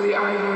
for the iron.